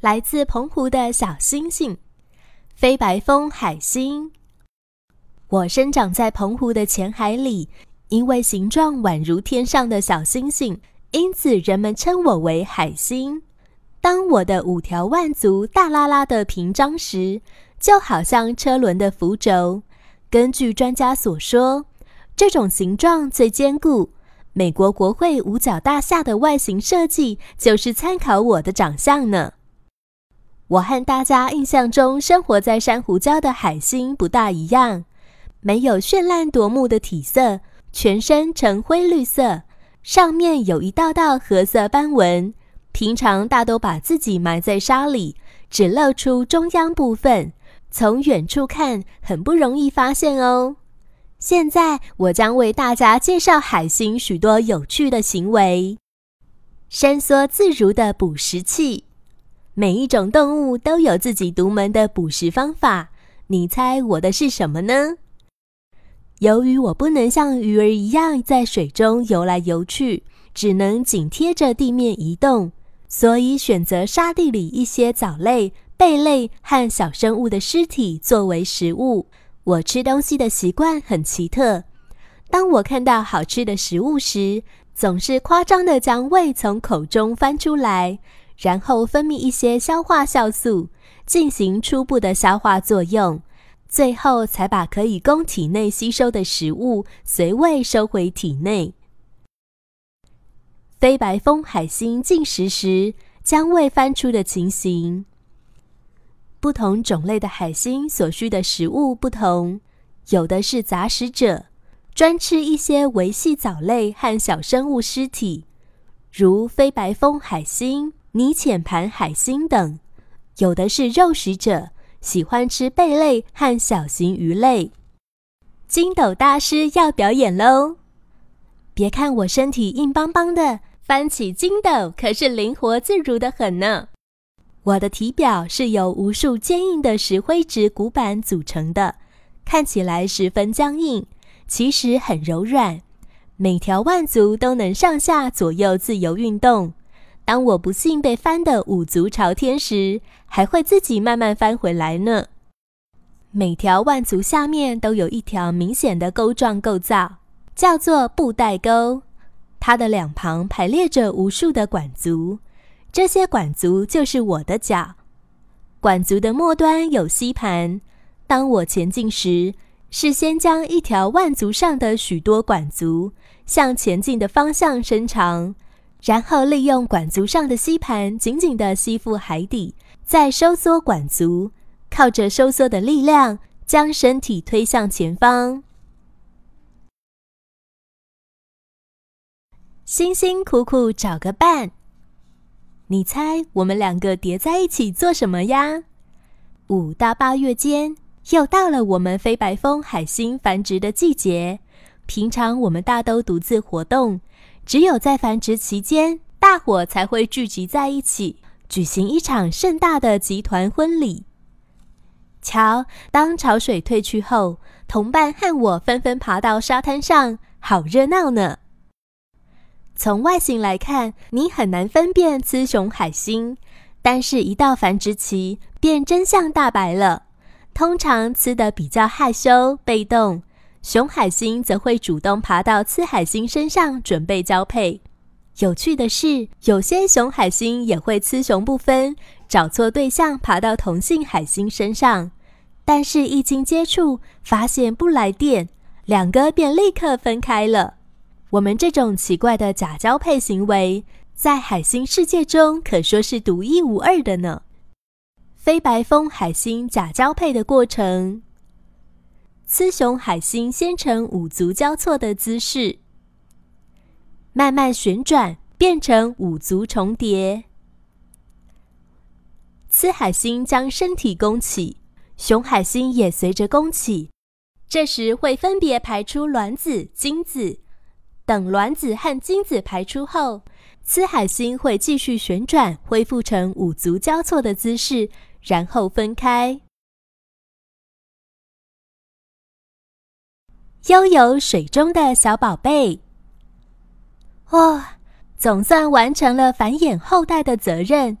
来自澎湖的小星星，飞白峰海星。我生长在澎湖的浅海里，因为形状宛如天上的小星星，因此人们称我为海星。当我的五条腕足大拉拉的平张时，就好像车轮的浮轴。根据专家所说，这种形状最坚固。美国国会五角大厦的外形设计就是参考我的长相呢。我和大家印象中生活在珊瑚礁的海星不大一样，没有绚烂夺目的体色，全身呈灰绿色，上面有一道道褐色斑纹。平常大都把自己埋在沙里，只露出中央部分，从远处看很不容易发现哦。现在我将为大家介绍海星许多有趣的行为：伸缩自如的捕食器。每一种动物都有自己独门的捕食方法，你猜我的是什么呢？由于我不能像鱼儿一样在水中游来游去，只能紧贴着地面移动，所以选择沙地里一些藻类、贝类和小生物的尸体作为食物。我吃东西的习惯很奇特，当我看到好吃的食物时，总是夸张的将胃从口中翻出来。然后分泌一些消化酵素，进行初步的消化作用，最后才把可以供体内吸收的食物随胃收回体内。飞白峰海星进食时将胃翻出的情形，不同种类的海星所需的食物不同，有的是杂食者，专吃一些维系藻类和小生物尸体，如飞白峰海星。泥浅盘海星等，有的是肉食者，喜欢吃贝类和小型鱼类。筋斗大师要表演喽！别看我身体硬邦邦的，翻起筋斗可是灵活自如的很呢。我的体表是由无数坚硬的石灰质骨板组成的，看起来十分僵硬，其实很柔软。每条腕足都能上下左右自由运动。当我不幸被翻得五足朝天时，还会自己慢慢翻回来呢。每条腕足下面都有一条明显的钩状构造，叫做布袋钩。它的两旁排列着无数的管足，这些管足就是我的脚。管足的末端有吸盘。当我前进时，是先将一条腕足上的许多管足向前进的方向伸长。然后利用管足上的吸盘紧紧地吸附海底，再收缩管足，靠着收缩的力量将身体推向前方。辛辛苦苦找个伴，你猜我们两个叠在一起做什么呀？五到八月间，又到了我们飞白峰海星繁殖的季节。平常我们大都独自活动。只有在繁殖期间，大伙才会聚集在一起，举行一场盛大的集团婚礼。瞧，当潮水退去后，同伴和我纷纷爬到沙滩上，好热闹呢。从外形来看，你很难分辨雌雄海星，但是，一到繁殖期，便真相大白了。通常，雌的比较害羞、被动。雄海星则会主动爬到雌海星身上，准备交配。有趣的是，有些雄海星也会雌雄不分，找错对象爬到同性海星身上。但是，一经接触，发现不来电，两个便立刻分开了。我们这种奇怪的假交配行为，在海星世界中可说是独一无二的呢。飞白峰海星假交配的过程。雌雄海星先呈五足交错的姿势，慢慢旋转，变成五足重叠。雌海星将身体弓起，雄海星也随着弓起。这时会分别排出卵子、精子。等卵子和精子排出后，雌海星会继续旋转，恢复成五足交错的姿势，然后分开。悠游水中的小宝贝，哇，总算完成了繁衍后代的责任。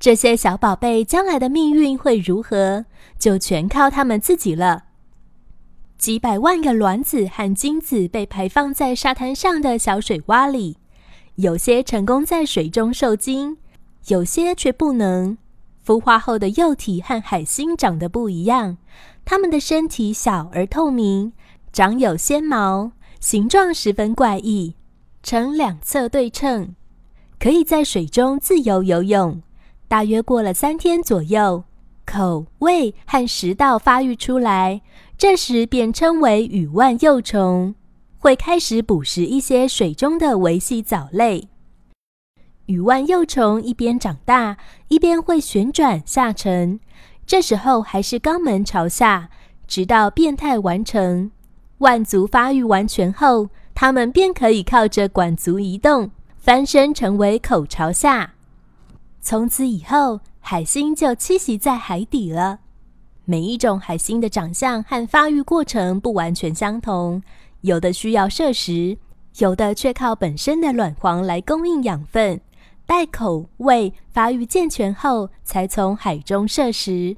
这些小宝贝将来的命运会如何，就全靠他们自己了。几百万个卵子和精子被排放在沙滩上的小水洼里，有些成功在水中受精，有些却不能。孵化后的幼体和海星长得不一样，它们的身体小而透明。长有纤毛，形状十分怪异，呈两侧对称，可以在水中自由游泳。大约过了三天左右，口、胃和食道发育出来，这时便称为羽腕幼虫，会开始捕食一些水中的维系藻类。羽腕幼虫一边长大，一边会旋转下沉，这时候还是肛门朝下，直到变态完成。腕足发育完全后，它们便可以靠着管足移动，翻身成为口朝下。从此以后，海星就栖息在海底了。每一种海星的长相和发育过程不完全相同，有的需要摄食，有的却靠本身的卵黄来供应养分，待口、胃发育健全后，才从海中摄食。